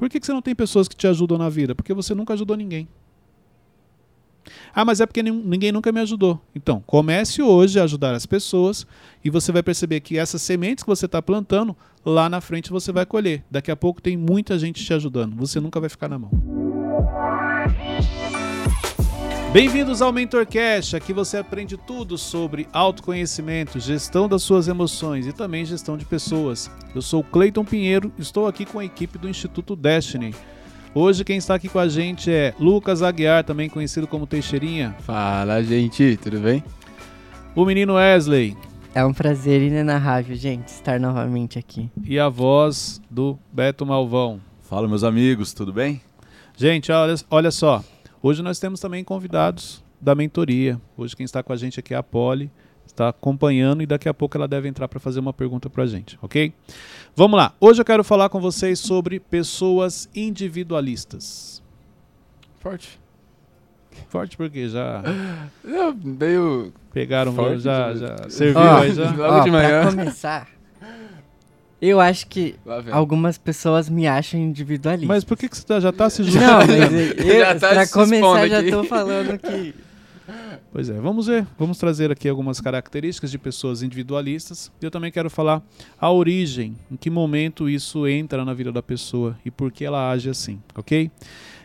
Por que, que você não tem pessoas que te ajudam na vida? Porque você nunca ajudou ninguém. Ah, mas é porque ninguém nunca me ajudou. Então, comece hoje a ajudar as pessoas e você vai perceber que essas sementes que você está plantando, lá na frente você vai colher. Daqui a pouco tem muita gente te ajudando. Você nunca vai ficar na mão. Bem-vindos ao MentorCast. Aqui você aprende tudo sobre autoconhecimento, gestão das suas emoções e também gestão de pessoas. Eu sou Cleiton Pinheiro, estou aqui com a equipe do Instituto Destiny. Hoje quem está aqui com a gente é Lucas Aguiar, também conhecido como Teixeirinha. Fala, gente, tudo bem? O menino Wesley. É um prazer inenarrável, gente, estar novamente aqui. E a voz do Beto Malvão. Fala, meus amigos, tudo bem? Gente, olha, olha só. Hoje nós temos também convidados da mentoria. Hoje quem está com a gente aqui é a Polly, está acompanhando e daqui a pouco ela deve entrar para fazer uma pergunta para a gente, ok? Vamos lá. Hoje eu quero falar com vocês sobre pessoas individualistas. Forte. Forte porque já. Meio. Pegaram, Forte, já, já. já serviu Ó, aí já. Logo Ó, de manhã. Pra começar, eu acho que algumas pessoas me acham individualista. Mas por que, que você tá- já está se Não, julgando? mas eu, Já tá pra começar, já aqui. tô falando que. Pois é, vamos ver. Vamos trazer aqui algumas características de pessoas individualistas. E eu também quero falar a origem, em que momento isso entra na vida da pessoa e por que ela age assim, ok?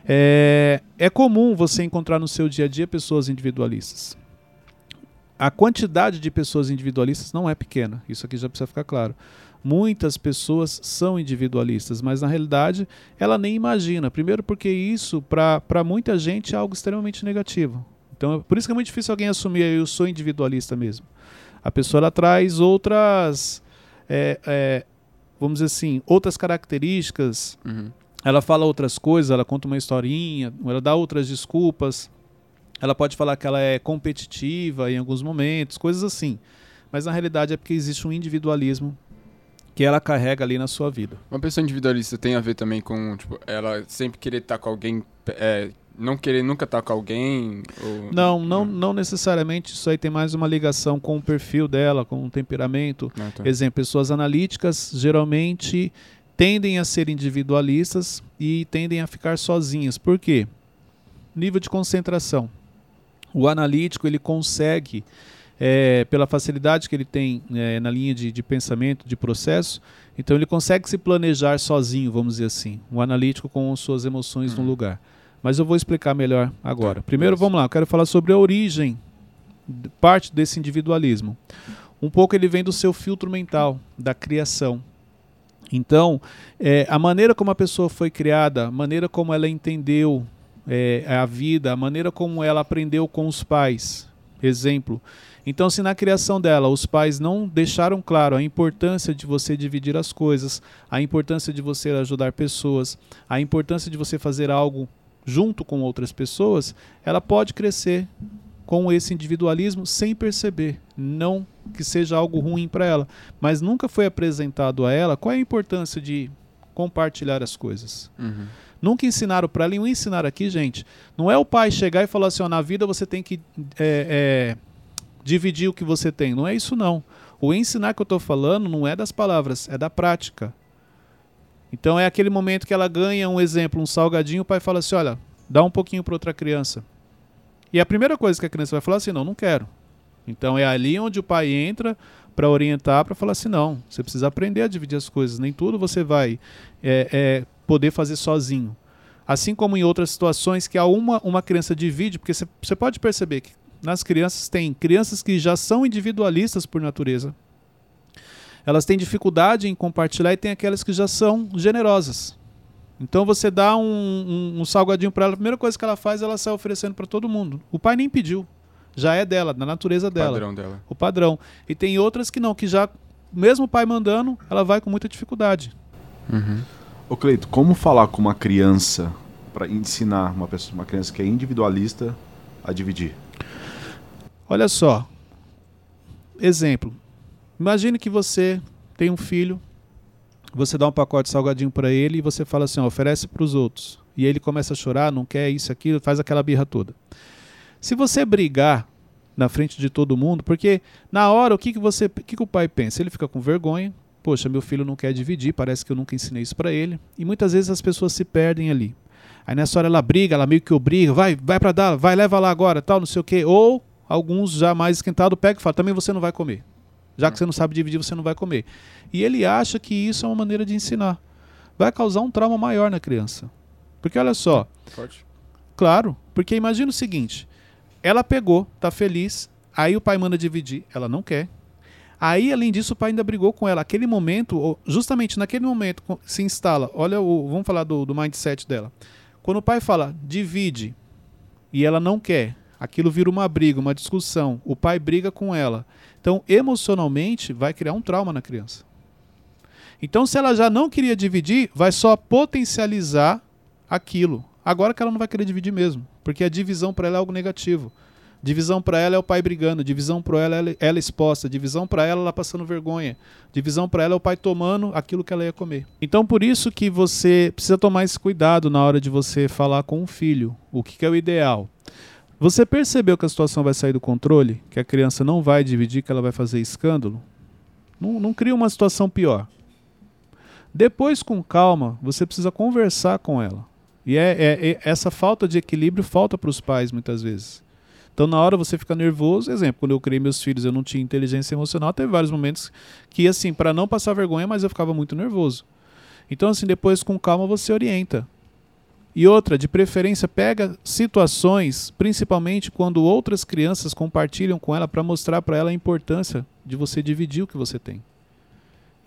É, é comum você encontrar no seu dia a dia pessoas individualistas. A quantidade de pessoas individualistas não é pequena, isso aqui já precisa ficar claro. Muitas pessoas são individualistas, mas na realidade ela nem imagina. Primeiro, porque isso, para muita gente, é algo extremamente negativo. Então, é por isso que é muito difícil alguém assumir eu sou individualista mesmo. A pessoa ela traz outras, é, é, vamos dizer assim, outras características. Uhum. Ela fala outras coisas, ela conta uma historinha, ela dá outras desculpas. Ela pode falar que ela é competitiva em alguns momentos, coisas assim. Mas na realidade é porque existe um individualismo que ela carrega ali na sua vida. Uma pessoa individualista tem a ver também com, tipo, ela sempre querer estar com alguém, é, não querer nunca estar com alguém? Ou... Não, não, não necessariamente isso aí tem mais uma ligação com o perfil dela, com o temperamento. Não, tá. Exemplo, pessoas analíticas geralmente tendem a ser individualistas e tendem a ficar sozinhas. Por quê? Nível de concentração. O analítico ele consegue, é, pela facilidade que ele tem é, na linha de, de pensamento, de processo, então ele consegue se planejar sozinho, vamos dizer assim. O analítico com suas emoções no Uhum. lugar. Mas eu vou explicar melhor agora. Primeiro, beleza. vamos lá, eu quero falar sobre a origem, parte desse individualismo. Um pouco ele vem do seu filtro mental, da criação. Então, é, a maneira como a pessoa foi criada, a maneira como ela entendeu é, a vida, a maneira como ela aprendeu com os pais. Exemplo. Então, se na criação dela os pais não deixaram claro a importância de você dividir as coisas, a importância de você ajudar pessoas, a importância de você fazer algo junto com outras pessoas, ela pode crescer com esse individualismo sem perceber. Não que seja algo ruim para ela, mas nunca foi apresentado a ela qual é a importância de compartilhar as coisas. Uhum. Nunca ensinaram para ela, e o ensinar aqui, gente, não é o pai chegar e falar assim, ó, na vida você tem que é, é, dividir o que você tem. Não é isso não. O ensinar que eu estou falando não é das palavras, é da prática. Então é aquele momento que ela ganha um exemplo, um salgadinho, o pai fala assim, olha, dá um pouquinho para outra criança. E a primeira coisa que a criança vai falar assim, não, não quero. Então é ali onde o pai entra para orientar, para falar assim, não, você precisa aprender a dividir as coisas, nem tudo você vai é, é, poder fazer sozinho. Assim como em outras situações que há uma, uma criança divide, porque você- você pode perceber que nas crianças tem crianças que já são individualistas por natureza. Elas têm dificuldade em compartilhar e tem aquelas que já são generosas. Então você dá um, um- um salgadinho para ela, a primeira coisa que ela faz, ela sai oferecendo para todo mundo. O pai nem pediu. Já é dela, da natureza dela Padrão dela. o padrão. E tem outras que não, que já, mesmo o pai mandando, ela vai com muita dificuldade. Uhum. Ô Cleito, como falar com uma criança para ensinar uma pessoa, uma criança que é individualista a dividir? Olha só. Exemplo. Imagine que você tem um filho, você dá um pacote de salgadinho para ele e você fala assim, ó, oferece para os outros. E ele começa a chorar, não quer isso, aquilo, faz aquela birra toda. Se você brigar na frente de todo mundo, porque na hora o que, que você, o que, que o pai pensa? Ele fica com vergonha, poxa, meu filho não quer dividir, parece que eu nunca ensinei isso para ele. E muitas vezes as pessoas se perdem ali. Aí nessa hora ela briga, ela meio que obriga, vai, vai para dar, vai, leva lá agora, tal, não sei o quê. Ou alguns já mais esquentados pegam e falam, também você não vai comer. Já que você não sabe dividir, você não vai comer. E ele acha que isso é uma maneira de ensinar. Vai causar um trauma maior na criança. Porque olha só, Forte. claro, porque imagina o seguinte, ela pegou, tá feliz, aí o pai manda dividir, ela não quer. Aí, além disso, o pai ainda brigou com ela. Aquele momento, justamente naquele momento, se instala. Olha, o, vamos falar do, do mindset dela. Quando o pai fala, divide, e ela não quer, aquilo vira uma briga, uma discussão. O pai briga com ela. Então, emocionalmente, vai criar um trauma na criança. Então, se ela já não queria dividir, vai só potencializar aquilo. Agora que ela não vai querer dividir mesmo, porque a divisão para ela é algo negativo. Divisão para ela é o pai brigando, divisão para ela é ela, exposta, divisão para ela ela passando vergonha, divisão para ela é o pai tomando aquilo que ela ia comer. Então por isso que você precisa tomar esse cuidado na hora de você falar com o filho, o que, que é o ideal. Você percebeu que a situação vai sair do controle, que a criança não vai dividir, que ela vai fazer escândalo? Não, não cria uma situação pior. Depois, com calma, você precisa conversar com ela. E é, é- é- essa falta de equilíbrio falta para os pais muitas vezes. Então, na hora você fica nervoso, exemplo, quando eu criei meus filhos, eu não tinha inteligência emocional, teve vários momentos que, assim, para não passar vergonha, mas eu ficava muito nervoso. Então, assim, depois com calma você orienta. E outra, de preferência, pega situações, principalmente quando outras crianças compartilham com ela para mostrar para ela a importância de você dividir o que você tem.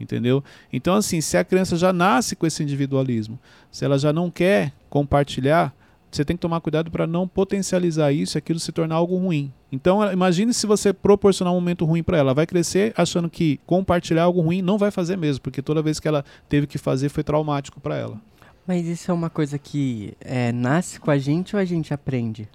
Entendeu? Então, assim, se a criança já nasce com esse individualismo, se ela já não quer compartilhar, você tem que tomar cuidado para não potencializar isso e aquilo se tornar algo ruim. Então, imagine se você proporcionar um momento ruim para. Ela vai crescer achando que compartilhar algo ruim não vai fazer mesmo, porque toda vez que ela teve que fazer foi traumático para ela. Mas isso é uma coisa que é, nasce com a gente ou a gente aprende?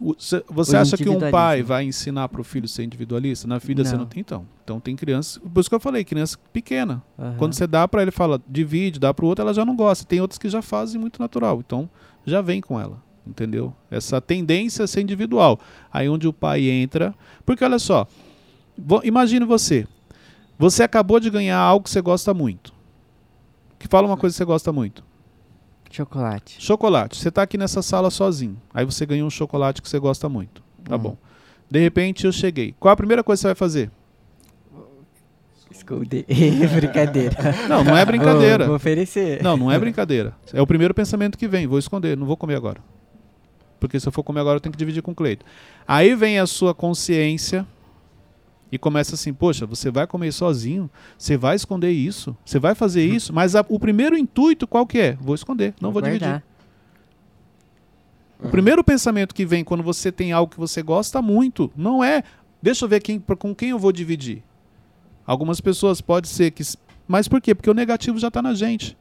O- cê- Você O acha que um pai vai ensinar para o filho ser individualista? Na vida você Não. não tem, então. Então tem criança, por isso que eu falei, criança pequena. Aham. Quando você dá para ele, fala, divide, dá para o outro, ela já não gosta. Tem outros que já fazem muito natural. Então, já vem com ela, entendeu? Essa tendência a ser individual. Aí onde o pai entra. Porque olha só, vo- imagine você. Você acabou de ganhar algo que você gosta muito. Que fala uma coisa que você gosta muito. Chocolate. Chocolate. Você está aqui nessa sala sozinho. Aí você ganhou um chocolate que você gosta muito. Tá Uhum. bom. De repente eu cheguei. Qual a primeira coisa que você vai fazer? Esconde. Brincadeira. Não, não é brincadeira. Vou, vou oferecer. Não, não é brincadeira. É o primeiro pensamento que vem. Vou esconder, não vou comer agora. Porque se eu for comer agora, eu tenho que dividir com o Cleito. Aí vem a sua consciência e começa assim: poxa, você vai comer sozinho? Você vai esconder isso? Você vai fazer isso? Mas a- o primeiro intuito qual que é? Vou esconder, não vou dividir. O primeiro pensamento que vem quando você tem algo que você gosta muito não é, deixa eu ver quem, com quem eu vou dividir. Algumas pessoas pode ser que. Mas por quê? Porque o negativo já está na gente.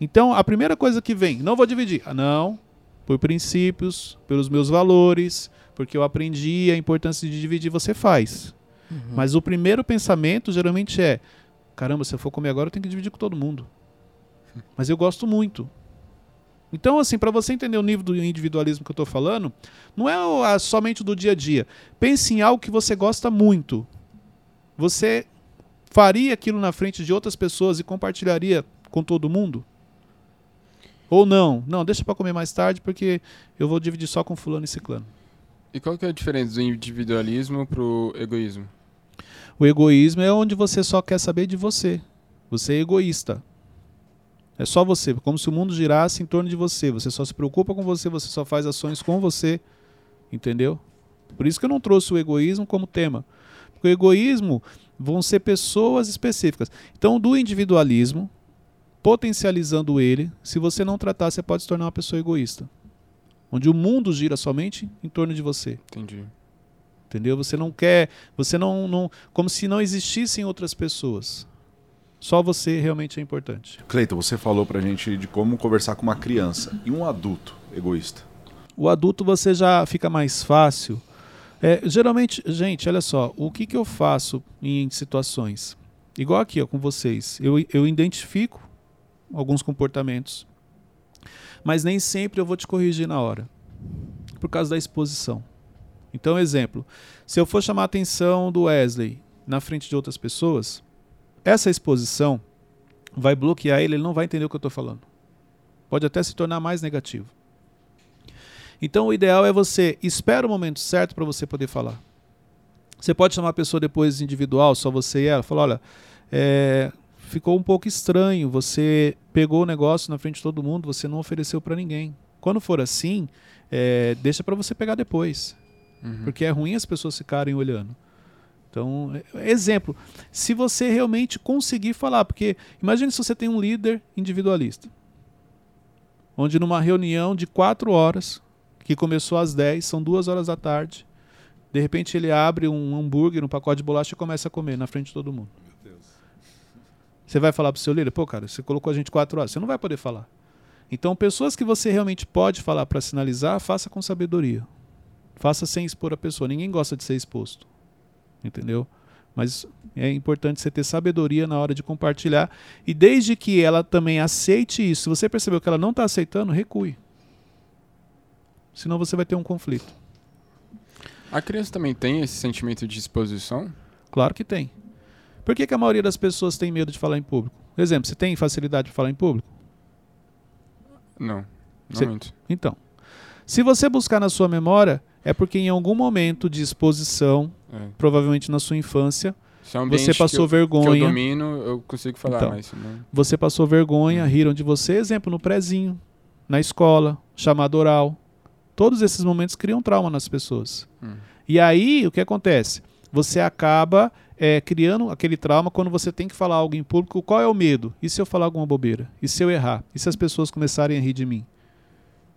Então, a primeira coisa que vem, não vou dividir. Ah, não, por princípios, pelos meus valores, porque eu aprendi a importância de dividir, você faz. Uhum. Mas o primeiro pensamento geralmente é: caramba, se eu for comer agora, eu tenho que dividir com todo mundo. Mas eu gosto muito. Então, assim, para você entender o nível do individualismo que eu estou falando, não é somente do dia a dia. Pense em algo que você gosta muito. Você faria aquilo na frente de outras pessoas e compartilharia com todo mundo? Ou não? Não, deixa para comer mais tarde porque eu vou dividir só com fulano e ciclano. E qual que é a diferença do individualismo pro egoísmo? O egoísmo é onde você só quer saber de você. Você é egoísta. É só você, como se o mundo girasse em torno de você. Você só se preocupa com você, você só faz ações com você. Entendeu? Por isso que eu não trouxe o egoísmo como tema. Porque o egoísmo vão ser pessoas específicas. Então, do individualismo, potencializando ele, se você não tratar, você pode se tornar uma pessoa egoísta. Onde o mundo gira somente em torno de você. Entendi. Entendeu? Você não quer, você não, não, como se não existissem outras pessoas. Só você realmente é importante. Cleiton, você falou pra gente de como conversar com uma criança e um adulto egoísta. O adulto você já fica mais fácil. É, geralmente, gente, olha só, o que, que eu faço em situações? Igual aqui, ó, com vocês. Eu, eu identifico alguns comportamentos, mas nem sempre eu vou te corrigir na hora, por causa da exposição. Então, exemplo, se eu for chamar a atenção do Wesley na frente de outras pessoas, essa exposição vai bloquear ele, ele não vai entender o que eu estou falando. Pode até se tornar mais negativo. Então o ideal é você espera o momento certo para você poder falar. Você pode chamar a pessoa depois individual, só você e ela, falar, olha, é, ficou um pouco estranho, você pegou o negócio na frente de todo mundo, você não ofereceu para ninguém. Quando for assim, é, deixa para você pegar depois. Uhum. Porque é ruim as pessoas ficarem olhando. Então, é- exemplo, se você realmente conseguir falar, porque imagine se você tem um líder individualista, onde numa reunião de quatro horas, que começou às 10, são duas horas da tarde, de repente ele abre um hambúrguer, um pacote de bolacha e começa a comer na frente de todo mundo. Você vai falar pro seu líder, pô, cara, você colocou a gente quatro horas, você não vai poder falar. Então, pessoas que você realmente pode falar para sinalizar, faça com sabedoria. Faça sem expor a pessoa. Ninguém gosta de ser exposto. Entendeu? Mas é importante você ter sabedoria na hora de compartilhar. E desde que ela também aceite isso, se você percebeu que ela não está aceitando, recue. Senão você vai ter um conflito. A criança também tem esse sentimento de exposição? Claro que tem. Por que, que a maioria das pessoas tem medo de falar em público? Exemplo, você tem facilidade de falar em público? Não. Não Você- muito. Então, se você buscar na sua memória, é porque em algum momento de exposição, É. provavelmente na sua infância, é você passou eu, que eu vergonha, domino, eu consigo falar, Então. mas não... você passou vergonha, riram de você, exemplo, no prezinho, na escola, chamado oral. Todos esses momentos criam trauma nas pessoas. Hum. E aí, o que acontece? Você acaba é, criando aquele trauma quando você tem que falar algo em público. Qual é o medo? E se eu falar alguma bobeira? E se eu errar? E se as pessoas começarem a rir de mim?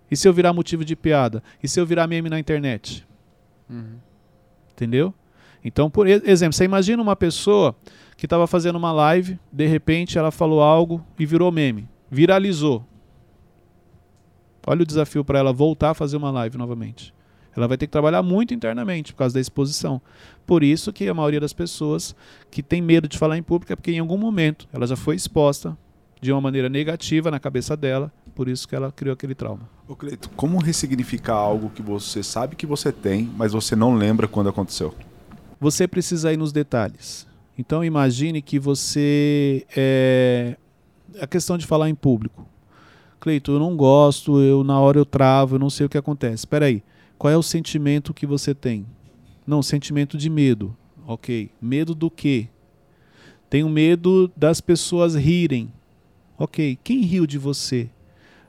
E se eu virar motivo de piada? E se eu virar meme na internet? Uhum. Entendeu? Então, por exemplo, você imagina uma pessoa que estava fazendo uma live, de repente ela falou algo e virou meme, viralizou. Olha o desafio para ela voltar a fazer uma live novamente. Ela vai ter que trabalhar muito internamente por causa da exposição. Por isso que a maioria das pessoas que tem medo de falar em público é porque em algum momento ela já foi exposta de uma maneira negativa na cabeça dela, por isso que ela criou aquele trauma. Ô Cleito, como ressignificar algo que você sabe que você tem, mas você não lembra quando aconteceu? você precisa ir nos detalhes. Então imagine que você é a questão de falar em público. Cleito, eu não gosto, eu na hora eu travo, eu não sei o que acontece. Espera aí. Qual é o sentimento que você tem? Não, sentimento de medo. OK. Medo do quê? Tenho medo das pessoas rirem. OK. Quem riu de você?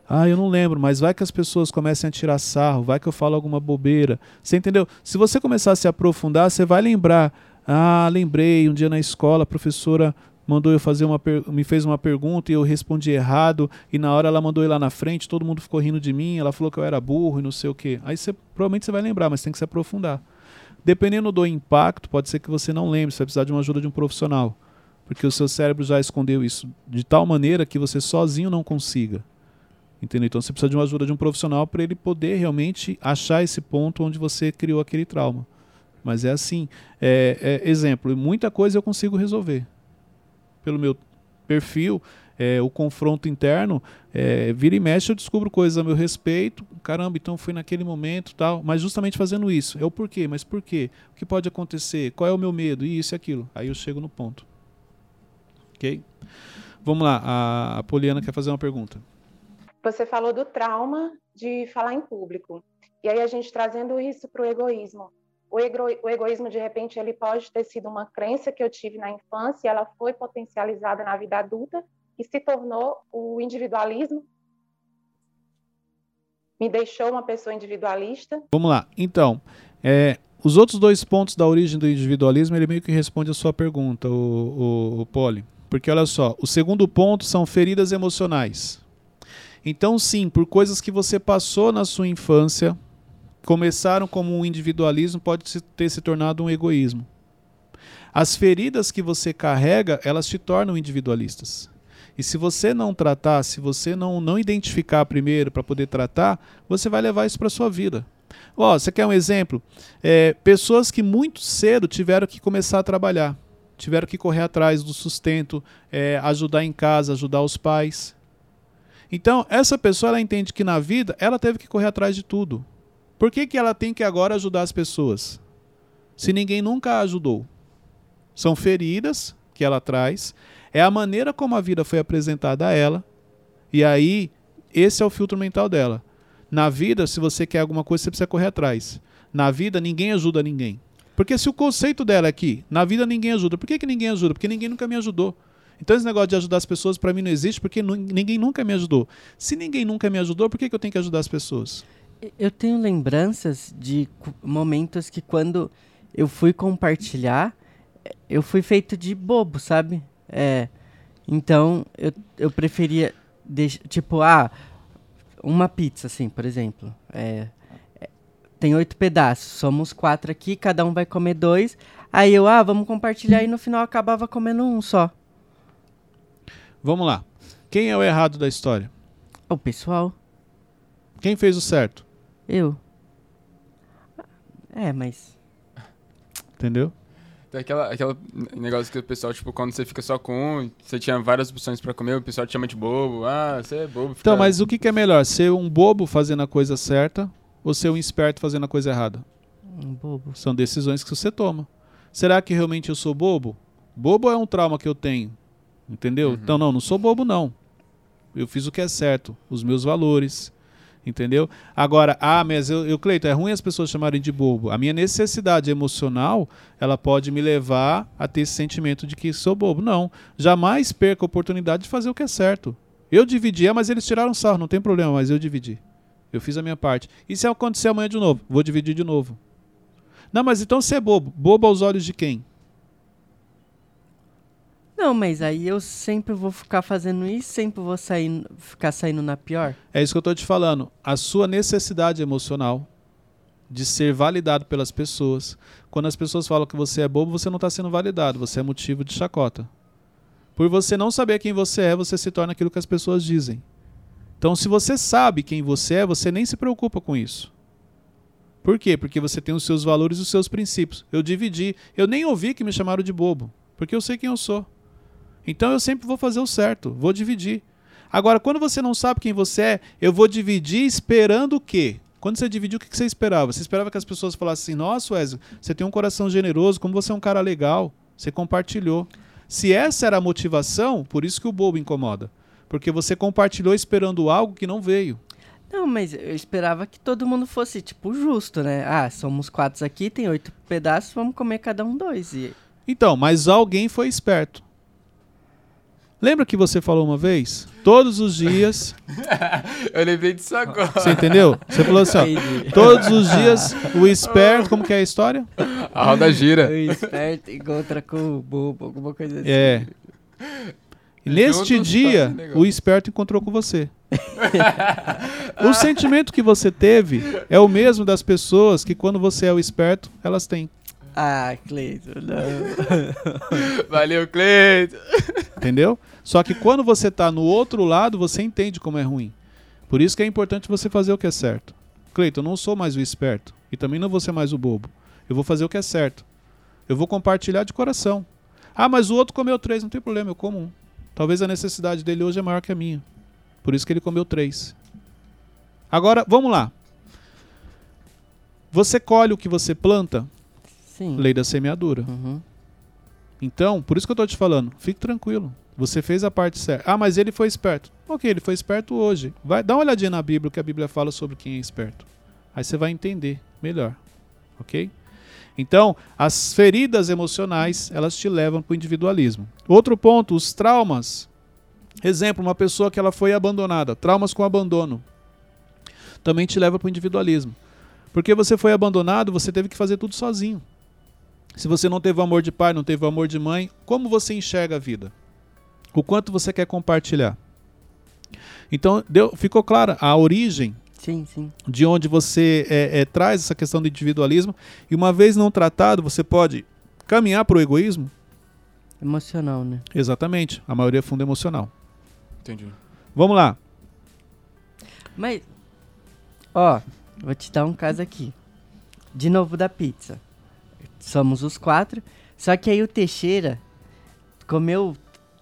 Ah, eu não lembro, mas vai que as pessoas comecem a tirar sarro, vai que eu falo alguma bobeira. Você entendeu? Se você começar a se aprofundar, você vai lembrar. Ah, lembrei, um dia na escola a professora mandou eu fazer uma per- me fez uma pergunta e eu respondi errado e na hora ela mandou ir lá na frente, todo mundo ficou rindo de mim, ela falou que eu era burro e não sei o quê. Aí você provavelmente você vai lembrar, mas tem que se aprofundar. Dependendo do impacto, pode ser que você não lembre, você vai precisar de uma ajuda de um profissional, porque o seu cérebro já escondeu isso de tal maneira que você sozinho não consiga. Entendeu? Então você precisa de uma ajuda de um profissional para ele poder realmente achar esse ponto onde você criou aquele trauma. Mas é assim, é, é, exemplo, muita coisa eu consigo resolver pelo meu perfil, é, o confronto interno, é, vira e mexe eu descubro coisas a meu respeito, caramba, então foi naquele momento tal, mas justamente fazendo isso, é o porquê, mas por quê? O que pode acontecer? Qual é o meu medo? Isso e aquilo. Aí eu chego no ponto. Ok? Vamos lá, a, a Poliana quer fazer uma pergunta. Você falou do trauma de falar em público. E aí a gente trazendo isso para o egoísmo. O, ego- o egoísmo, de repente, ele pode ter sido uma crença que eu tive na infância, e ela foi potencializada na vida adulta e se tornou o individualismo. Me deixou uma pessoa individualista. Vamos lá. Então, é, os outros dois pontos da origem do individualismo, ele meio que responde a sua pergunta, o, o, o Poli. Porque olha só, o segundo ponto são feridas emocionais. Então, sim, por coisas que você passou na sua infância, começaram como um individualismo, pode ter se tornado um egoísmo. As feridas que você carrega, elas te tornam individualistas. E se você não tratar, se você não, não identificar primeiro para poder tratar, você vai levar isso para sua vida. Ó, você quer um exemplo? É, pessoas que muito cedo tiveram que começar a trabalhar, tiveram que correr atrás do sustento, é, ajudar em casa, ajudar os pais. Então, essa pessoa ela entende que na vida ela teve que correr atrás de tudo. Por que, que ela tem que agora ajudar as pessoas? Se ninguém nunca a ajudou. São feridas que ela traz, é a maneira como a vida foi apresentada a ela, e aí esse é o filtro mental dela. Na vida, se você quer alguma coisa, você precisa correr atrás. Na vida, ninguém ajuda ninguém. Porque se o conceito dela é que na vida ninguém ajuda, por que, que ninguém ajuda? Porque ninguém nunca me ajudou. Então esse negócio de ajudar as pessoas para mim não existe porque ninguém nunca me ajudou. Se ninguém nunca me ajudou, por que, que eu tenho que ajudar as pessoas? Eu tenho lembranças de momentos que quando eu fui compartilhar, eu fui feito de bobo, sabe? É. Então, eu, eu preferia. deix- tipo, ah, uma pizza, assim, por exemplo. É, é, tem oito pedaços, somos quatro aqui, cada um vai comer dois. Aí eu, ah, vamos compartilhar, e no final acabava comendo um só. Vamos lá. Quem é o errado da história? O pessoal, Quem fez o certo? Eu. É, mas. Entendeu? Tem aquela, aquela negócio que o pessoal, tipo, quando você fica só com um, você tinha várias opções pra comer, o pessoal te chama de bobo. Ah, você é bobo. Então, fica- mas o que, que é melhor? Ser um bobo fazendo a coisa certa ou ser um esperto fazendo a coisa errada? Um bobo. São decisões que você toma. Será que realmente eu sou bobo? Bobo é um trauma que eu tenho. Entendeu? Uhum. Então, não, não sou bobo, não. Eu fiz o que é certo, os meus valores. Entendeu? Agora, ah, mas eu, eu Cleiton, é ruim as pessoas chamarem de bobo. A minha necessidade emocional, ela pode me levar a ter esse sentimento de que sou bobo. Não. Jamais perca a oportunidade de fazer o que é certo. Eu dividi, ah, mas eles tiraram sarro, não tem problema, mas eu dividi. Eu fiz a minha parte. E se acontecer amanhã de novo? Vou dividir de novo. Não, mas então você é bobo. Bobo aos olhos de quem? Não, mas aí eu sempre vou ficar fazendo isso, sempre vou sair, ficar saindo na pior. É isso que eu estou te falando. A sua necessidade emocional de ser validado pelas pessoas. Quando as pessoas falam que você é bobo, você não está sendo validado, você é motivo de chacota. Por você não saber quem você é, você se torna aquilo que as pessoas dizem. Então, se você sabe quem você é, você nem se preocupa com isso. Por quê? Porque você tem os seus valores e os seus princípios. Eu dividi. Eu nem ouvi que me chamaram de bobo, porque eu sei quem eu sou. Então eu sempre vou fazer o certo, vou dividir. Agora, quando você não sabe quem você é, eu vou dividir esperando o quê? Quando você dividiu, o que você esperava? Você esperava que as pessoas falassem assim: Nossa, Wesley, você tem um coração generoso, como você é um cara legal, você compartilhou. Se essa era a motivação, por isso que o bobo incomoda. Porque você compartilhou esperando algo que não veio. Não, mas eu esperava que todo mundo fosse, tipo, justo, né? Ah, somos quatro aqui, tem oito pedaços, vamos comer cada um dois. E... Então, mas alguém foi esperto. Lembra que você falou uma vez? Todos os dias. Eu lembrei disso agora. Você entendeu? Você falou assim, ó. Todos os dias, o esperto. Como que é a história? A roda gira. O esperto encontra com o bobo, alguma coisa assim. É. E neste dia, o esperto encontrou com você. o sentimento que você teve é o mesmo das pessoas que, quando você é o esperto, elas têm. Ah, Cleiton, não. Valeu, Cleiton. Entendeu? Só que quando você tá no outro lado, você entende como é ruim. Por isso que é importante você fazer o que é certo. Cleiton, eu não sou mais o esperto. E também não vou ser mais o bobo. Eu vou fazer o que é certo. Eu vou compartilhar de coração. Ah, mas o outro comeu três, não tem problema, eu como um. Talvez a necessidade dele hoje é maior que a minha. Por isso que ele comeu três. Agora, vamos lá. Você colhe o que você planta? Sim. Lei da semeadura. Uhum. Então, por isso que eu tô te falando, fique tranquilo. Você fez a parte certa. Ah, mas ele foi esperto. Ok, ele foi esperto hoje. Vai, dá uma olhadinha na Bíblia, que a Bíblia fala sobre quem é esperto. Aí você vai entender melhor. Ok? Então, as feridas emocionais, elas te levam para o individualismo. Outro ponto, os traumas. Exemplo, uma pessoa que ela foi abandonada. Traumas com abandono. Também te leva para o individualismo. Porque você foi abandonado, você teve que fazer tudo sozinho. Se você não teve o amor de pai, não teve o amor de mãe, como você enxerga a vida? O quanto você quer compartilhar? Então, deu, ficou clara a origem Sim, sim. de onde você é, é, traz essa questão do individualismo. E uma vez não tratado, você pode caminhar para o egoísmo? Emocional, né? Exatamente. A maioria é fundo emocional. Entendi. Vamos lá. Mas, ó, vou te dar um caso aqui. De novo da pizza. Somos os quatro. Só que aí o Teixeira comeu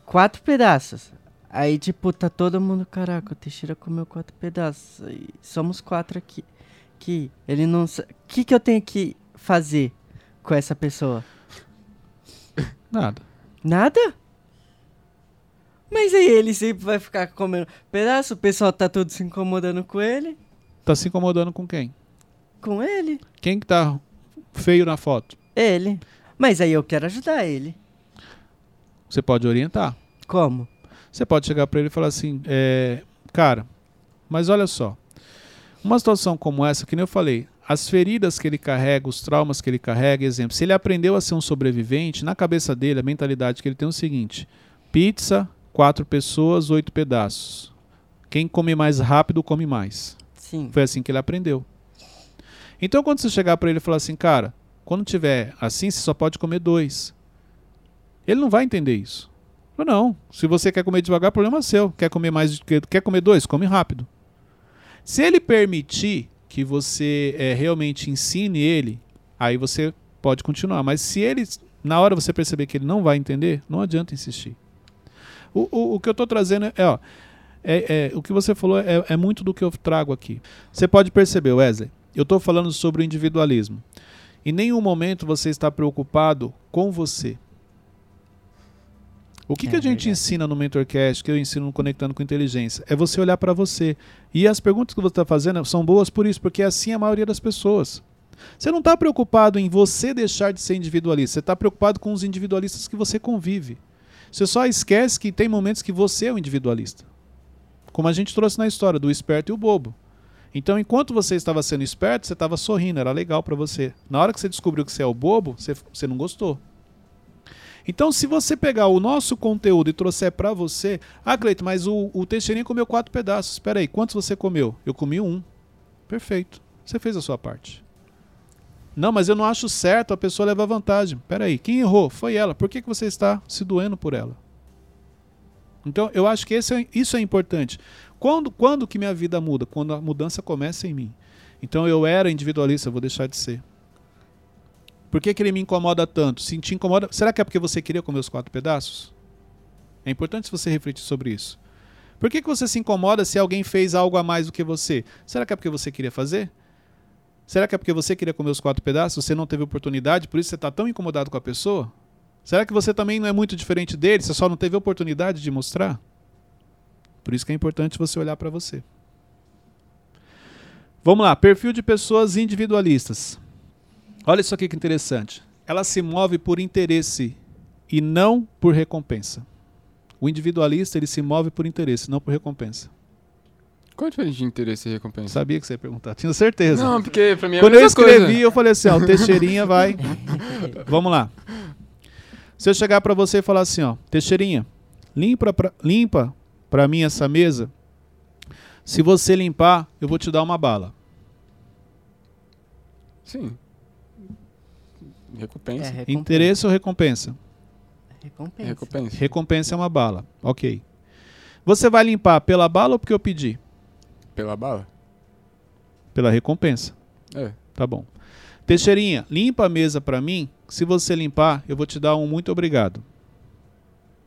quatro pedaços. Aí, tipo, tá todo mundo, caraca, o Teixeira comeu quatro pedaços. Aí, somos quatro aqui. Que ele não. O que, que eu tenho que fazer com essa pessoa? Nada. Nada? Mas aí ele sempre vai ficar comendo pedaço, o pessoal tá todo se incomodando com ele. Tá se incomodando com quem? Com ele. Quem que tá feio na foto? Ele. Mas aí eu quero ajudar ele. Você pode orientar. Como? Você pode chegar para ele e falar assim, é, cara, mas olha só, uma situação como essa, que nem eu falei, as feridas que ele carrega, os traumas que ele carrega, exemplo, se ele aprendeu a ser um sobrevivente, na cabeça dele, a mentalidade que ele tem é o seguinte: pizza, quatro pessoas, oito pedaços. Quem come mais rápido come mais. Sim. Foi assim que ele aprendeu. Então, quando você chegar para ele e falar assim, cara, quando tiver assim, você só pode comer dois. Ele não vai entender isso. Não, se você quer comer devagar, problema é seu. Quer comer mais, quer comer dois, come rápido. Se ele permitir que você é, realmente ensine ele, aí você pode continuar. Mas se ele, na hora você perceber que ele não vai entender, não adianta insistir. O, o, o que eu estou trazendo é, ó, é, é, o que você falou é, é muito do que eu trago aqui. Você pode perceber, Wesley, eu estou falando sobre o individualismo. Em nenhum momento você está preocupado com você. O que, É que a gente verdade. ensina no Mentorcast, que eu ensino no Conectando com Inteligência? É você olhar para você. E as perguntas que você está fazendo são boas por isso, porque é assim a maioria das pessoas. Você não está preocupado em você deixar de ser individualista, você está preocupado com os individualistas que você convive. Você só esquece que tem momentos que você é o individualista. Como a gente trouxe na história do esperto e o bobo. Então, enquanto você estava sendo esperto, você estava sorrindo, era legal para você. Na hora que você descobriu que você é o bobo, você, você não gostou. Então, se você pegar o nosso conteúdo e trouxer para você, ah, Cleito, mas o, o Teixeirinha comeu quatro pedaços. Espera aí, quantos você comeu? Eu comi um. Perfeito. Você fez a sua parte. Não, mas eu não acho certo a pessoa levar vantagem. Espera aí, quem errou? Foi ela. Por que, que você está se doendo por ela? Então, eu acho que esse é- isso é importante. Quando, quando que minha vida muda? Quando a mudança começa em mim. Então, eu era individualista, eu vou deixar de ser. Por que, que ele me incomoda tanto? Se te incomoda, será que é porque você queria comer os quatro pedaços? É importante você refletir sobre isso. Por que, que você se incomoda se alguém fez algo a mais do que você? Será que é porque você queria fazer? Será que é porque você queria comer os quatro pedaços? Você não teve oportunidade, por isso você está tão incomodado com a pessoa? Será que você também não é muito diferente dele? Você só não teve oportunidade de mostrar? Por isso que é importante você olhar para você. Vamos lá, perfil de pessoas individualistas. Olha isso aqui que interessante. Ela se move por interesse e não por recompensa. O individualista ele se move por interesse, não por recompensa. Qual a diferença de interesse e recompensa? Sabia que você ia perguntar, tinha certeza. Não, porque pra mim é a Quando eu escrevi, coisa. eu falei assim, ó, o Teixeirinha vai. Vamos lá. Se eu chegar pra você e falar assim, ó, Teixeirinha, limpa pra, limpa pra mim essa mesa. Se você limpar, eu vou te dar uma bala. Sim. Recompensa. É, recompensa. Interesse ou recompensa? Recompensa. Recompensa. Recompensa é uma bala. Ok. Você vai limpar pela bala ou porque eu pedi? Pela bala? Pela recompensa. É. Tá bom. Teixeirinha, limpa a mesa pra mim. Se você limpar, eu vou te dar um muito obrigado.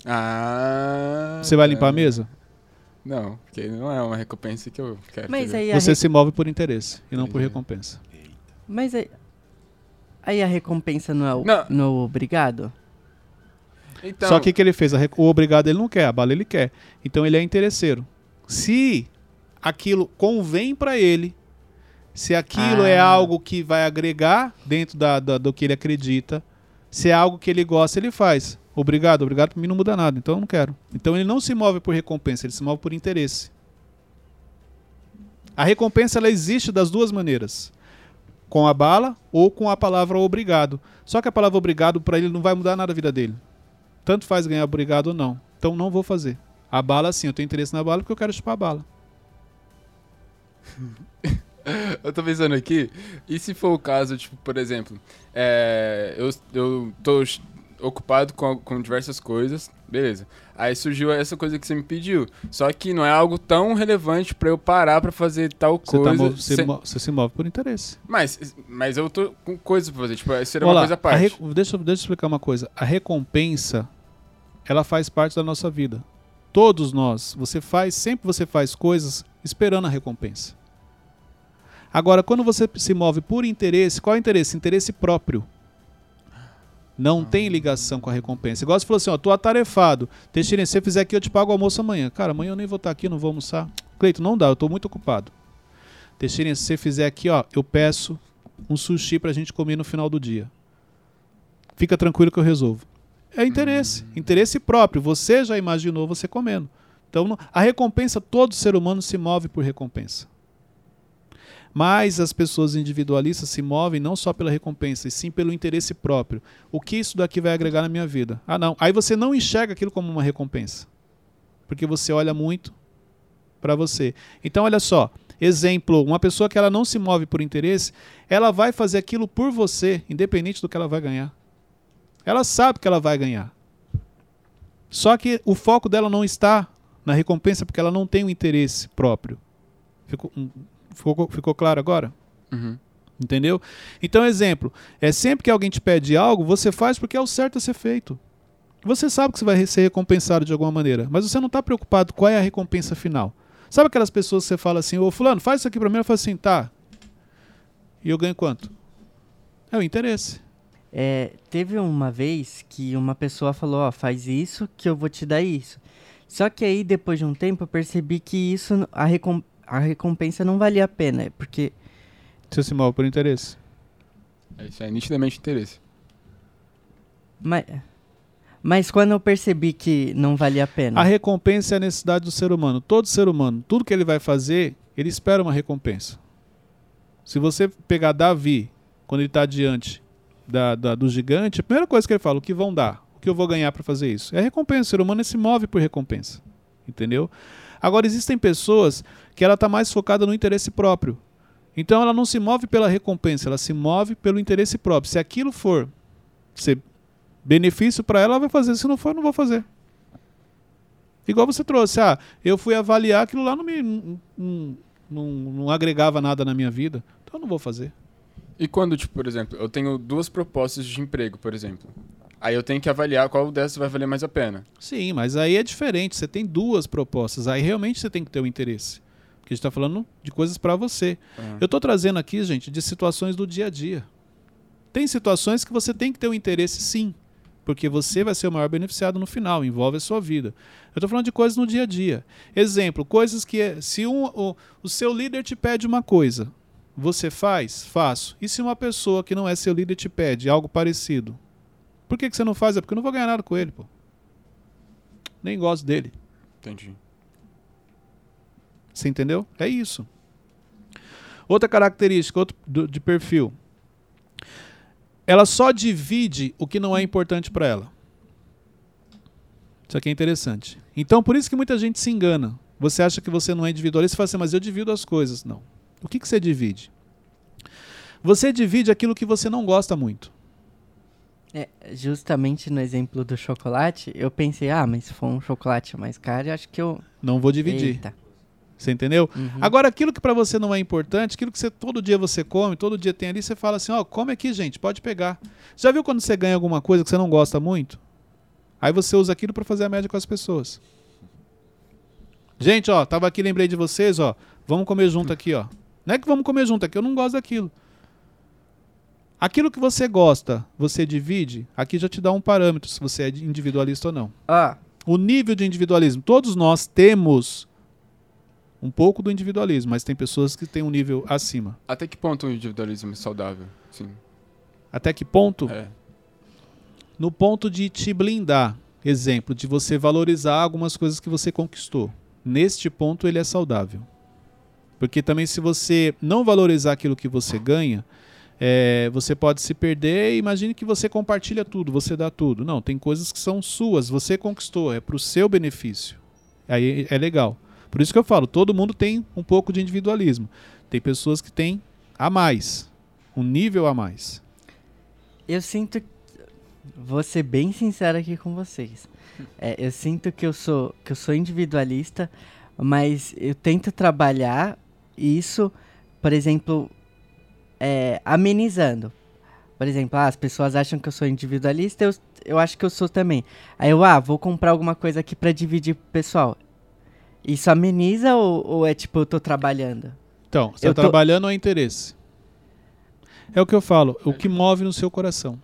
Ah. Você vai limpar a mesa? Não, porque não é uma recompensa que eu quero. Mas aí Você re- se move por interesse e não por Entendi. recompensa. mas aí, aí a recompensa não é o, Não. não é o obrigado? Então, Só que o que ele fez? A rec- O obrigado ele não quer, a bala ele quer. Então ele é interesseiro. Se aquilo convém pra ele, se aquilo é Ah. algo que vai agregar dentro da, da- do que ele acredita, se é algo que ele gosta, ele faz. Obrigado, obrigado pra mim não muda nada, então eu não quero. Então ele não se move por recompensa, ele se move por interesse. A recompensa ela existe das duas maneiras. Com a bala ou com a palavra obrigado. Só que a palavra obrigado pra ele não vai mudar nada na vida dele. Tanto faz ganhar obrigado ou não. Então não vou fazer. A bala sim, eu tenho interesse na bala porque eu quero chupar a bala. eu tô pensando aqui, e se for o caso, tipo, por exemplo, é, eu, eu tô ocupado com, com diversas coisas, beleza. Aí surgiu essa coisa que você me pediu. Só que não é algo tão relevante pra eu parar pra fazer tal Você, tá coisa. mo- você sem- mo- você se move por interesse. Mas, mas eu tô com coisas pra fazer, tipo, isso seria Olha uma lá, coisa à parte. deixa, eu- deixa eu explicar uma coisa. A recompensa, ela faz parte da nossa vida. Todos nós, você faz, sempre você faz coisas esperando a recompensa. Agora, quando você se move por interesse, qual é o interesse? Interesse próprio. Não tem ligação com a recompensa. Igual você falou assim, ó, tô atarefado. Teixeira, se você fizer aqui, eu te pago o almoço amanhã. Cara, amanhã eu nem vou estar aqui, não vou almoçar. Cleito, não dá, eu tô muito ocupado. Teixeira, se você fizer aqui, ó, eu peço um sushi pra gente comer no final do dia. Fica tranquilo que eu resolvo. É interesse, interesse próprio. Você já imaginou você comendo. Então, a recompensa, todo ser humano se move por recompensa. Mas as pessoas individualistas se movem não só pela recompensa, e sim pelo interesse próprio. O que isso daqui vai agregar na minha vida? Ah, não. Aí você não enxerga aquilo como uma recompensa. Porque você olha muito para você. Então, olha só. Exemplo, uma pessoa que ela não se move por interesse, ela vai fazer aquilo por você, independente do que ela vai ganhar. Ela sabe que ela vai ganhar. Só que o foco dela não está na recompensa porque ela não tem um interesse próprio. Ficou, hum, ficou, ficou claro agora? Uhum. Entendeu? Então, exemplo, é sempre que alguém te pede algo, você faz porque é o certo a ser feito. Você sabe que você vai ser recompensado de alguma maneira, mas você não está preocupado qual é a recompensa final. Sabe aquelas pessoas que você fala assim, ô fulano, faz isso aqui pra mim, eu falo assim, tá. E eu ganho quanto? É o interesse. É, teve uma vez que uma pessoa falou, ó, faz isso que eu vou te dar isso. Só que aí, depois de um tempo, eu percebi que isso, a, recom a recompensa não valia a pena, porque... Você se move por interesse. É isso é nitidamente interesse. Mas, mas quando eu percebi que não valia a pena... A recompensa é a necessidade do ser humano. Todo ser humano, tudo que ele vai fazer, ele espera uma recompensa. Se você pegar Davi, quando ele está diante da, da- do gigante, a primeira coisa que ele fala, o que vão dar? O que eu vou ganhar para fazer isso? É recompensa. O ser humano se move por recompensa. Entendeu? Agora, existem pessoas que ela está mais focada no interesse próprio. Então, ela não se move pela recompensa, ela se move pelo interesse próprio. Se aquilo for ser benefício para ela, ela vai fazer. Se não for, eu não vou fazer. Igual você trouxe, ah, eu fui avaliar aquilo lá, não me não, não, não- agregava nada na minha vida, então eu não vou fazer. E quando, tipo, por exemplo, eu tenho duas propostas de emprego, por exemplo. Aí eu tenho que avaliar qual dessas vai valer mais a pena. Sim, mas aí é diferente, você tem duas propostas, aí realmente você tem que ter o interesse. Porque a gente está falando de coisas para você. Ah. Eu estou trazendo aqui, gente, de situações do dia a dia. Tem situações que você tem que ter o interesse, sim. Porque você vai ser o maior beneficiado no final, envolve a sua vida. Eu estou falando de coisas no dia a dia. Exemplo, coisas que. é- Se um, o, o seu líder te pede uma coisa, você faz? Faço. E se uma pessoa que não é seu líder te pede algo parecido? Por que, que você não faz? É porque eu não vou ganhar nada com ele, pô. Nem gosto dele. Entendi. Você entendeu? É isso. Outra característica outro do- de perfil. Ela só divide o que não é importante para ela. Isso aqui é interessante. Então, por isso que muita gente se engana. Você acha que você não é individualista e fala assim, mas eu divido as coisas. Não. O que, que você divide? Você divide aquilo que você não gosta muito. É, justamente no exemplo do chocolate, eu pensei, ah, mas se for um chocolate mais caro, acho que eu... Não vou dividir. Eita. Você entendeu? Uhum. Agora, aquilo que para você não é importante, aquilo que você todo dia você come, todo dia tem ali, você fala assim, ó, come aqui, gente, pode pegar. Já viu quando você ganha alguma coisa que você não gosta muito? Aí você usa aquilo para fazer a média com as pessoas. Gente, ó, tava aqui, lembrei de vocês, ó. Vamos comer junto aqui, ó. Não é que vamos comer junto aqui, eu não gosto daquilo. Aquilo que você gosta, você divide, aqui já te dá um parâmetro se você é individualista ou não Ó, o nível de individualismo. Todos nós temos um pouco do individualismo, mas tem pessoas que têm um nível acima. Até que ponto o individualismo é saudável? Sim. Até que ponto? É. No ponto de te blindar. Exemplo, de você valorizar algumas coisas que você conquistou. Neste ponto, ele é saudável. Porque também, se você não valorizar aquilo que você ganha, é, você pode se perder. Imagine que você compartilha tudo, você dá tudo. Não, tem coisas que são suas, você conquistou, é para o seu benefício. Aí é legal. Por isso que eu falo, todo mundo tem um pouco de individualismo. Tem pessoas que têm a mais, um nível a mais. eu sinto... Vou ser bem sincero aqui com vocês. É, eu sinto que eu sou que eu sou individualista, mas eu tento trabalhar isso, por exemplo, é, amenizando. Por exemplo, ah, as pessoas acham que eu sou individualista, eu, eu acho que eu sou também. Aí eu, ah, vou comprar alguma coisa aqui pra dividir pro pessoal. Isso ameniza ou, ou é tipo, eu tô trabalhando? Então, você Eu está tô- trabalhando ou é interesse? É o que eu falo, o que move no seu coração.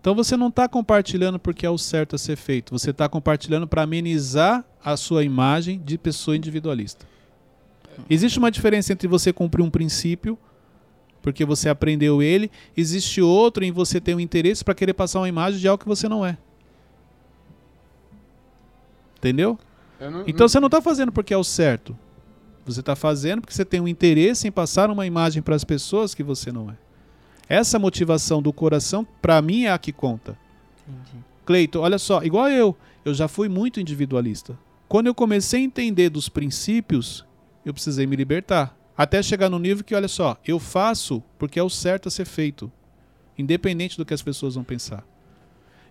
Então você não está compartilhando porque é o certo a ser feito. Você está compartilhando para amenizar a sua imagem de pessoa individualista. Existe uma diferença entre você cumprir um princípio, porque você aprendeu ele, existe outro em você ter um interesse para querer passar uma imagem de algo que você não é. Entendeu? Não- Então você não está fazendo porque é o certo. Você está fazendo porque você tem um interesse em passar uma imagem para as pessoas que você não é. Essa motivação do coração, para mim, é a que conta. Entendi. Cleiton, olha só, igual eu, eu já fui muito individualista. Quando eu comecei a entender dos princípios, eu precisei me libertar. Até chegar no nível que, olha só, eu faço porque é o certo a ser feito, independente do que as pessoas vão pensar.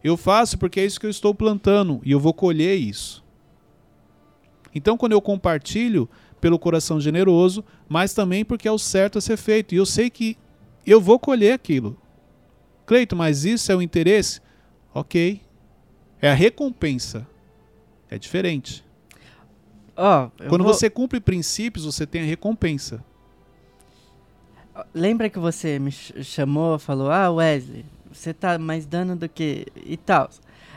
Eu faço porque é isso que eu estou plantando e eu vou colher isso. Então, quando eu compartilho pelo coração generoso, mas também porque é o certo a ser feito. E eu sei que eu vou colher aquilo. Cleito, mas isso é o interesse? Ok. É a recompensa. É diferente. Eu Quando vou- você cumpre princípios, você tem a recompensa. Lembra que você me ch- chamou, falou, ah, Wesley, você tá mais dando do que e tal.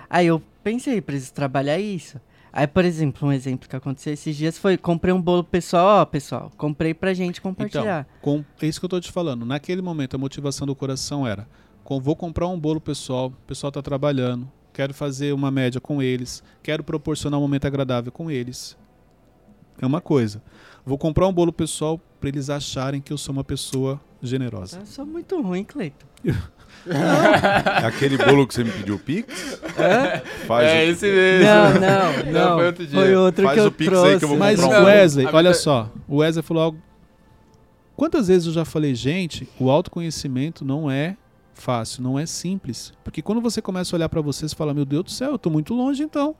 Aí eu pensei, preciso trabalhar isso. Aí, por exemplo, um exemplo que aconteceu esses dias foi, comprei um bolo pessoal, ó, pessoal, comprei pra gente compartilhar. Com, é isso que eu estou te falando. Naquele momento, a motivação do coração era: com- vou comprar um bolo pessoal, o pessoal está trabalhando, quero fazer uma média com eles, quero proporcionar um momento agradável com eles. É uma coisa. Vou comprar um bolo pessoal para eles acharem que eu sou uma pessoa generosa. Eu sou muito ruim, Cleiton. É aquele bolo que você me pediu o Pix? Faz é o... esse mesmo. Não, não, não. foi outro dia. Foi outro Faz que eu o Pix aí trouxe. que eu vou Mas comprar o um Wesley, olha só, o Wesley falou algo. Quantas vezes eu já falei, gente, o autoconhecimento não é fácil, não é simples. Porque quando você começa a olhar para você, você fala, meu Deus do céu, eu tô muito longe então.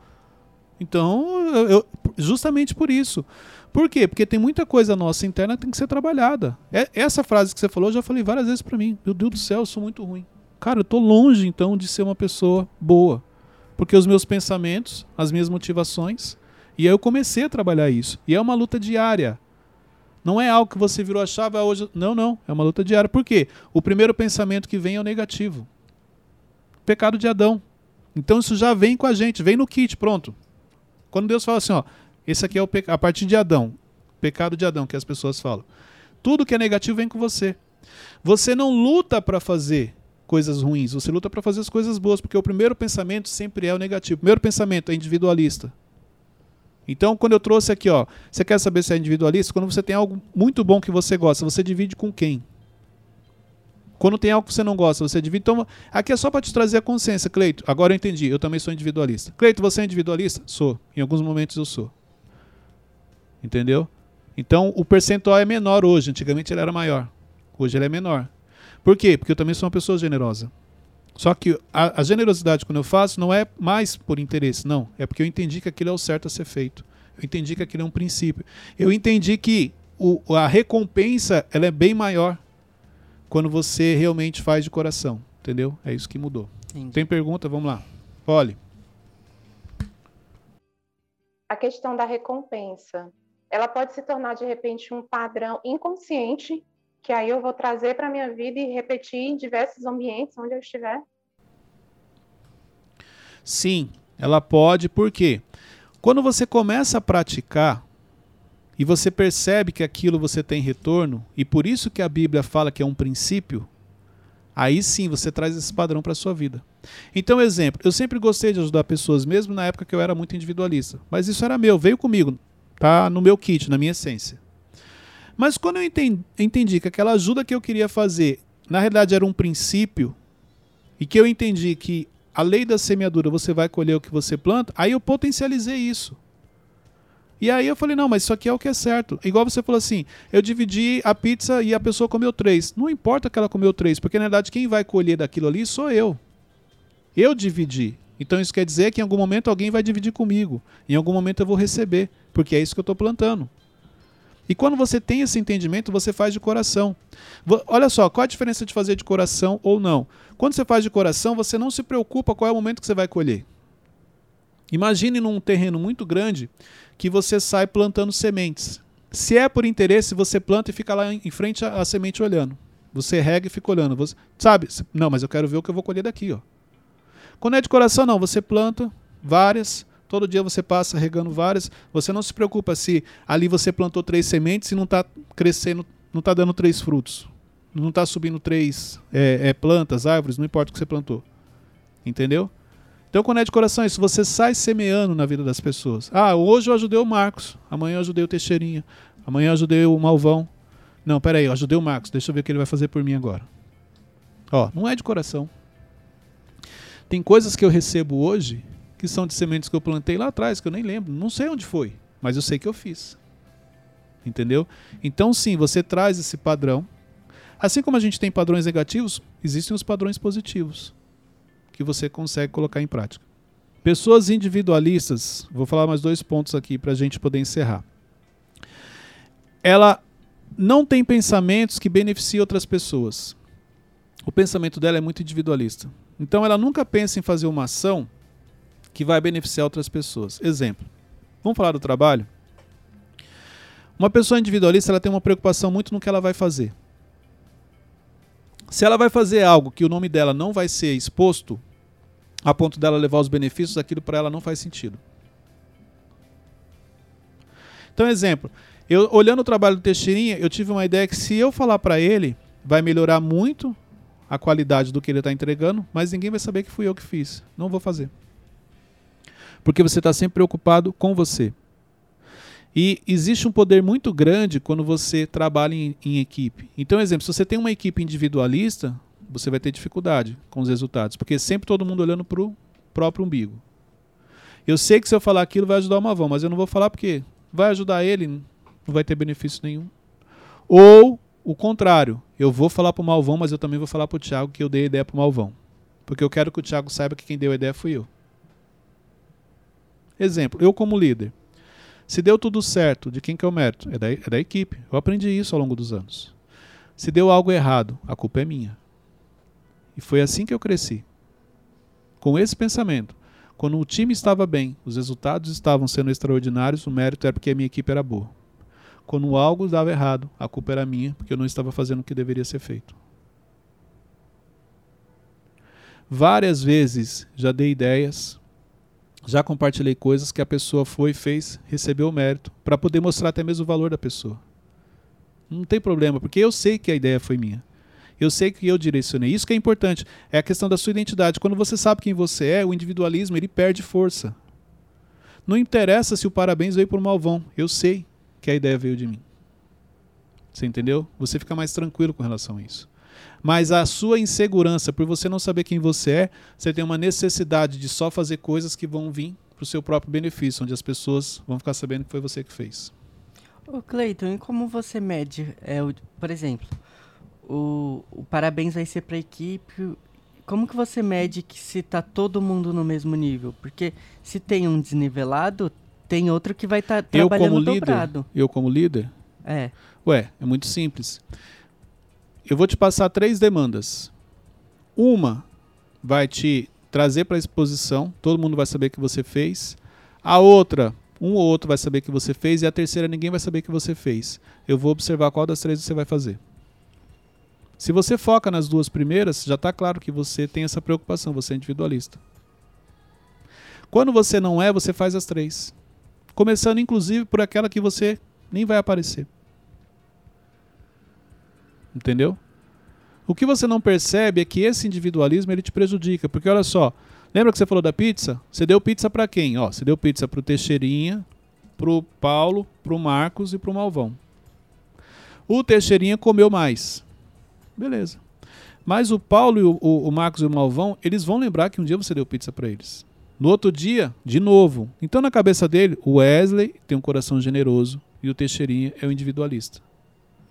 Então, eu- eu- justamente por isso. Por quê? Porque tem muita coisa nossa interna que tem que ser trabalhada. É- essa frase que você falou, eu já falei várias vezes para mim. Meu Deus do céu, eu sou muito ruim. Cara, eu tô longe então de ser uma pessoa boa. Porque os meus pensamentos, as minhas motivações, e aí eu comecei a trabalhar isso. E é uma luta diária. Não é algo que você virou a chave ah, hoje. Não, não. É uma luta diária. Por quê? O primeiro pensamento que vem é o negativo. Pecado de Adão. Então isso já vem com a gente, vem no kit, pronto. Quando Deus fala assim, ó, esse aqui é o a partir de Adão, pecado de Adão, que as pessoas falam. Tudo que é negativo vem com você. Você não luta para fazer coisas ruins, você luta para fazer as coisas boas, porque o primeiro pensamento sempre é o negativo. O primeiro pensamento é individualista. Então, quando eu trouxe aqui, ó, você quer saber se é individualista? Quando você tem algo muito bom que você gosta, você divide com quem? Quando tem algo que você não gosta, você divide. Então, aqui é só para te trazer a consciência, Cleito. Agora eu entendi, eu também sou individualista. Cleito, você é individualista? Sou. Em alguns momentos eu sou. Entendeu? Então, o percentual é menor hoje. Antigamente ele era maior. Hoje ele é menor. Por quê? Porque eu também sou uma pessoa generosa. Só que a, a generosidade, quando eu faço, não é mais por interesse, não. É porque eu entendi que aquilo é o certo a ser feito. Eu entendi que aquilo é um princípio. Eu entendi que o, a recompensa ela é bem maior quando você realmente faz de coração. Entendeu? É isso que mudou. Entendi. Tem pergunta? Vamos lá. Olhe. a questão da recompensa, ela pode se tornar de repente um padrão inconsciente que aí eu vou trazer para minha vida e repetir em diversos ambientes onde eu estiver. Sim, ela pode, por quê? Quando você começa a praticar e você percebe que aquilo você tem retorno, e por isso que a Bíblia fala que é um princípio, aí sim você traz esse padrão para a sua vida. Então, exemplo, eu sempre gostei de ajudar pessoas, mesmo na época que eu era muito individualista. Mas isso era meu, veio comigo, tá no meu kit, na minha essência. Mas quando eu entendi, entendi que aquela ajuda que eu queria fazer, na realidade era um princípio, e que eu entendi que a lei da semeadura, você vai colher o que você planta, aí eu potencializei isso. E aí eu falei, não, mas isso aqui é o que é certo. Igual você falou assim, eu dividi a pizza e a pessoa comeu três. Não importa que ela comeu três, porque na verdade quem vai colher daquilo ali sou eu. Eu dividi. Então isso quer dizer que em algum momento alguém vai dividir comigo. Em algum momento eu vou receber, porque é isso que eu estou plantando. E quando você tem esse entendimento, você faz de coração. Olha só, qual a diferença de fazer de coração ou não? Quando você faz de coração, você não se preocupa qual é o momento que você vai colher. Imagine num terreno muito grande que você sai plantando sementes. Se é por interesse, você planta e fica lá em frente à semente olhando. Você rega e fica olhando. Você, sabe? Não, mas eu quero ver o que eu vou colher daqui, ó. Quando é de coração, não. Você planta várias, todo dia você passa regando várias. Você não se preocupa se ali você plantou três sementes e não está crescendo, não está dando três frutos. Não está subindo três é, é, plantas, árvores, não importa o que você plantou. Entendeu? Então, quando é de coração, isso você sai semeando na vida das pessoas. Ah, hoje eu ajudei o Marcos, amanhã eu ajudei o Teixeirinha, amanhã eu ajudei o Malvão. Não, peraí, eu ajudei o Marcos, deixa eu ver o que ele vai fazer por mim agora. Ó, não é de coração. Tem coisas que eu recebo hoje que são de sementes que eu plantei lá atrás, que eu nem lembro, não sei onde foi, mas eu sei que eu fiz. Entendeu? Então, sim, você traz esse padrão. Assim como a gente tem padrões negativos, existem os padrões positivos que você consegue colocar em prática. Pessoas individualistas, vou falar mais dois pontos aqui para a gente poder encerrar. Ela não tem pensamentos que beneficiem outras pessoas. O pensamento dela é muito individualista. Então ela nunca pensa em fazer uma ação que vai beneficiar outras pessoas. Exemplo. Vamos falar do trabalho? Uma pessoa individualista ela tem uma preocupação muito no que ela vai fazer. Se ela vai fazer algo que o nome dela não vai ser exposto, a ponto dela levar os benefícios, aquilo para ela não faz sentido. Então, exemplo, eu olhando o trabalho do Teixeirinha, eu tive uma ideia que se eu falar para ele, vai melhorar muito a qualidade do que ele está entregando, mas ninguém vai saber que fui eu que fiz. Não vou fazer. Porque você está sempre preocupado com você. E existe um poder muito grande quando você trabalha em, em equipe. Então, exemplo, se você tem uma equipe individualista, você vai ter dificuldade com os resultados, porque sempre todo mundo olhando para o próprio umbigo. Eu sei que se eu falar aquilo vai ajudar o Mavão, mas eu não vou falar porque vai ajudar ele, não vai ter benefício nenhum. Ou o contrário, eu vou falar para o Malvão, mas eu também vou falar para o Thiago que eu dei a ideia para o Malvão. Porque eu quero que o Thiago saiba que quem deu a ideia fui eu. Exemplo, eu como líder. Se deu tudo certo, de quem que é o mérito? É da, é da equipe. Eu aprendi isso ao longo dos anos. Se deu algo errado, a culpa é minha. E foi assim que eu cresci. Com esse pensamento. Quando o time estava bem, os resultados estavam sendo extraordinários, o mérito era porque a minha equipe era boa. Quando algo dava errado, a culpa era minha, porque eu não estava fazendo o que deveria ser feito. Várias vezes já dei ideias, já compartilhei coisas que a pessoa foi, fez, recebeu o mérito, para poder mostrar até mesmo o valor da pessoa. Não tem problema, porque eu sei que a ideia foi minha. Eu sei que eu direcionei. Isso que é importante. É a questão da sua identidade. Quando você sabe quem você é, o individualismo ele perde força. Não interessa se o parabéns veio por Malvão. Eu sei que a ideia veio de mim. Você entendeu? Você fica mais tranquilo com relação a isso. Mas a sua insegurança, por você não saber quem você é, você tem uma necessidade de só fazer coisas que vão vir para o seu próprio benefício, onde as pessoas vão ficar sabendo que foi você que fez. Ô Cleiton, e como você mede, é, o, por exemplo, o, o parabéns vai ser para a equipe. Como que você mede que se tá todo mundo no mesmo nível? Porque se tem um desnivelado, tem outro que vai estar tá trabalhando eu como dobrado. Líder, eu como líder? É. Ué, é muito simples. Eu vou te passar três demandas. Uma vai te trazer para a exposição, todo mundo vai saber que você fez. A outra, um ou outro vai saber que você fez. E a terceira, ninguém vai saber que você fez. Eu vou observar qual das três você vai fazer. Se você foca nas duas primeiras, já está claro que você tem essa preocupação, você é individualista. Quando você não é, você faz as três. Começando inclusive por aquela que você nem vai aparecer. Entendeu? O que você não percebe é que esse individualismo ele te prejudica, porque olha só, lembra que você falou da pizza? Você deu pizza para quem? Ó, você deu pizza para o Teixeirinha, para o Paulo, para o Marcos e para o Malvão. O Teixeirinha comeu mais. Beleza. Mas o Paulo e o, o, o, Marcos e o Malvão, eles vão lembrar que um dia você deu pizza para eles. No outro dia, de novo. Então, na cabeça dele, o Wesley tem um coração generoso e o Teixeirinha é o individualista.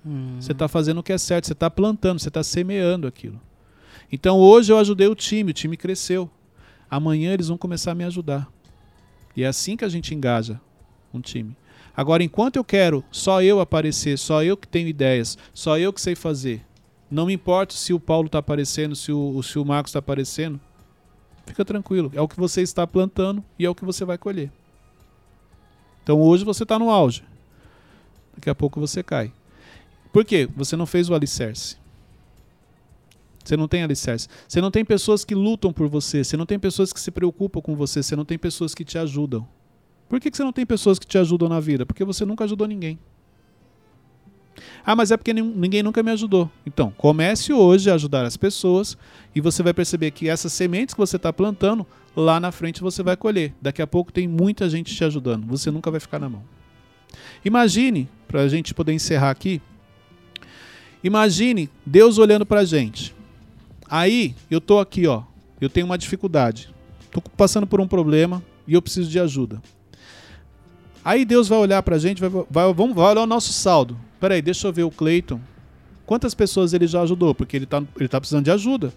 Hum. Você está fazendo o que é certo, você está plantando, você está semeando aquilo. Então, hoje eu ajudei o time, o time cresceu. Amanhã eles vão começar a me ajudar. E é assim que a gente engaja um time. Agora, enquanto eu quero só eu aparecer, só eu que tenho ideias, só eu que sei fazer, não me importa se o Paulo está aparecendo, se o, se o Marcos está aparecendo. Fica tranquilo. É o que você está plantando e é o que você vai colher. Então hoje você está no auge. Daqui a pouco você cai. Por quê? Você não fez o alicerce. Você não tem alicerce. Você não tem pessoas que lutam por você. Você não tem pessoas que se preocupam com você. Você não tem pessoas que te ajudam. Por que, que você não tem pessoas que te ajudam na vida? Porque você nunca ajudou ninguém. Ah, mas é porque ninguém nunca me ajudou. Então, comece hoje a ajudar as pessoas e você vai perceber que essas sementes que você está plantando, lá na frente você vai colher. Daqui a pouco tem muita gente te ajudando. Você nunca vai ficar na mão. Imagine, para a gente poder encerrar aqui, imagine Deus olhando para a gente. Aí, eu tô aqui, ó, eu tenho uma dificuldade. Tô passando por um problema e eu preciso de ajuda. Aí Deus vai olhar para a gente, vai, vai, vamos, vai olhar o nosso saldo. Peraí, deixa eu ver o Cleiton. Quantas pessoas ele já ajudou? Porque ele está ele tá precisando de ajuda.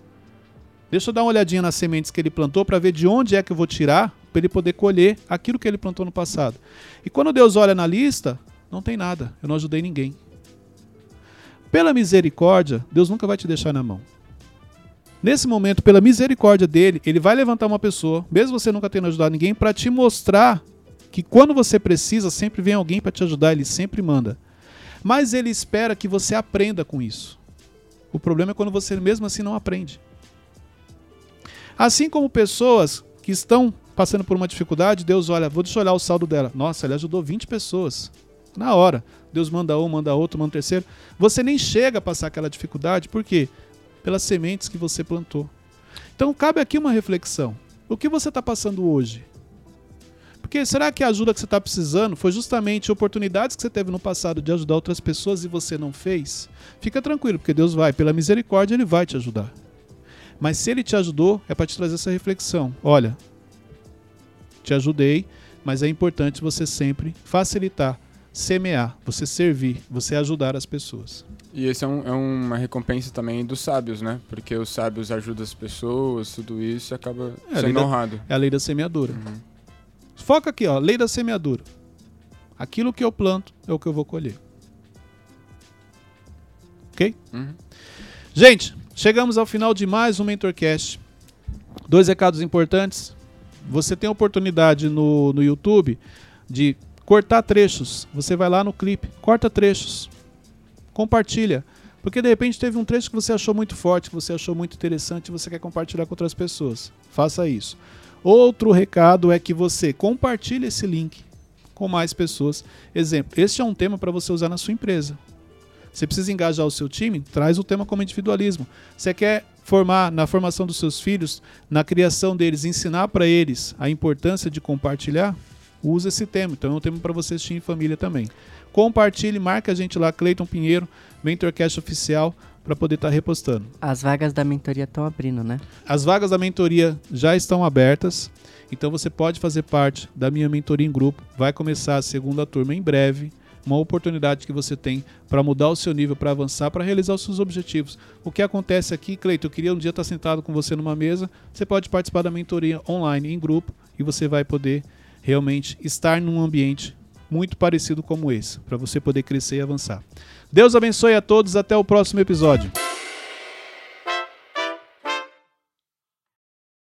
Deixa eu dar uma olhadinha nas sementes que ele plantou para ver de onde é que eu vou tirar para ele poder colher aquilo que ele plantou no passado. E quando Deus olha na lista, não tem nada. Eu não ajudei ninguém. Pela misericórdia, Deus nunca vai te deixar na mão. Nesse momento, pela misericórdia dele, ele vai levantar uma pessoa, mesmo você nunca tendo ajudado ninguém, para te mostrar que quando você precisa, sempre vem alguém para te ajudar, ele sempre manda. Mas ele espera que você aprenda com isso. O problema é quando você mesmo assim não aprende. Assim como pessoas que estão passando por uma dificuldade, Deus olha, vou deixa eu olhar o saldo dela. Nossa, ele ajudou 20 pessoas. Na hora. Deus manda um, manda outro, manda terceiro. Você nem chega a passar aquela dificuldade, por quê? Pelas sementes que você plantou. Então cabe aqui uma reflexão. O que você está passando hoje? Porque será que a ajuda que você está precisando foi justamente oportunidades que você teve no passado de ajudar outras pessoas e você não fez? Fica tranquilo, porque Deus vai, pela misericórdia, Ele vai te ajudar. Mas se Ele te ajudou, é para te trazer essa reflexão. Olha, te ajudei, mas é importante você sempre facilitar, semear, você servir, você ajudar as pessoas. E esse é, um, é, uma recompensa também dos sábios, né? Porque os sábios ajudam as pessoas, tudo isso acaba é sendo honrado. é a lei da semeadura. Uhum. Foca aqui, ó, lei da semeadura. Aquilo que eu planto é o que eu vou colher. Ok? Uhum. Gente, chegamos ao final de mais um Mentorcast. Dois recados importantes. Você tem a oportunidade no, no YouTube de cortar trechos. Você vai lá no clipe, corta trechos, compartilha. Porque de repente teve um trecho que você achou muito forte, que você achou muito interessante e você quer compartilhar com outras pessoas. Faça isso. Outro recado é que você compartilhe esse link com mais pessoas. Exemplo, este é um tema para você usar na sua empresa. Você precisa engajar o seu time? Traz o tema como individualismo. Você quer formar na formação dos seus filhos, na criação deles, ensinar para eles a importância de compartilhar? Usa esse tema. Então é um tema para você assistir em família também. Compartilhe, marca a gente lá, Cleiton Pinheiro, Mentorcast Oficial para poder estar tá repostando. As vagas da mentoria estão abrindo, né? As vagas da mentoria já estão abertas, então você pode fazer parte da minha mentoria em grupo. Vai começar a segunda turma em breve. Uma oportunidade que você tem para mudar o seu nível, para avançar, para realizar os seus objetivos. O que acontece aqui, Cleito, eu queria um dia estar sentado com você numa mesa. Você pode participar da mentoria online em grupo e você vai poder realmente estar num ambiente muito parecido como esse, para você poder crescer e avançar. Deus abençoe a todos, até o próximo episódio.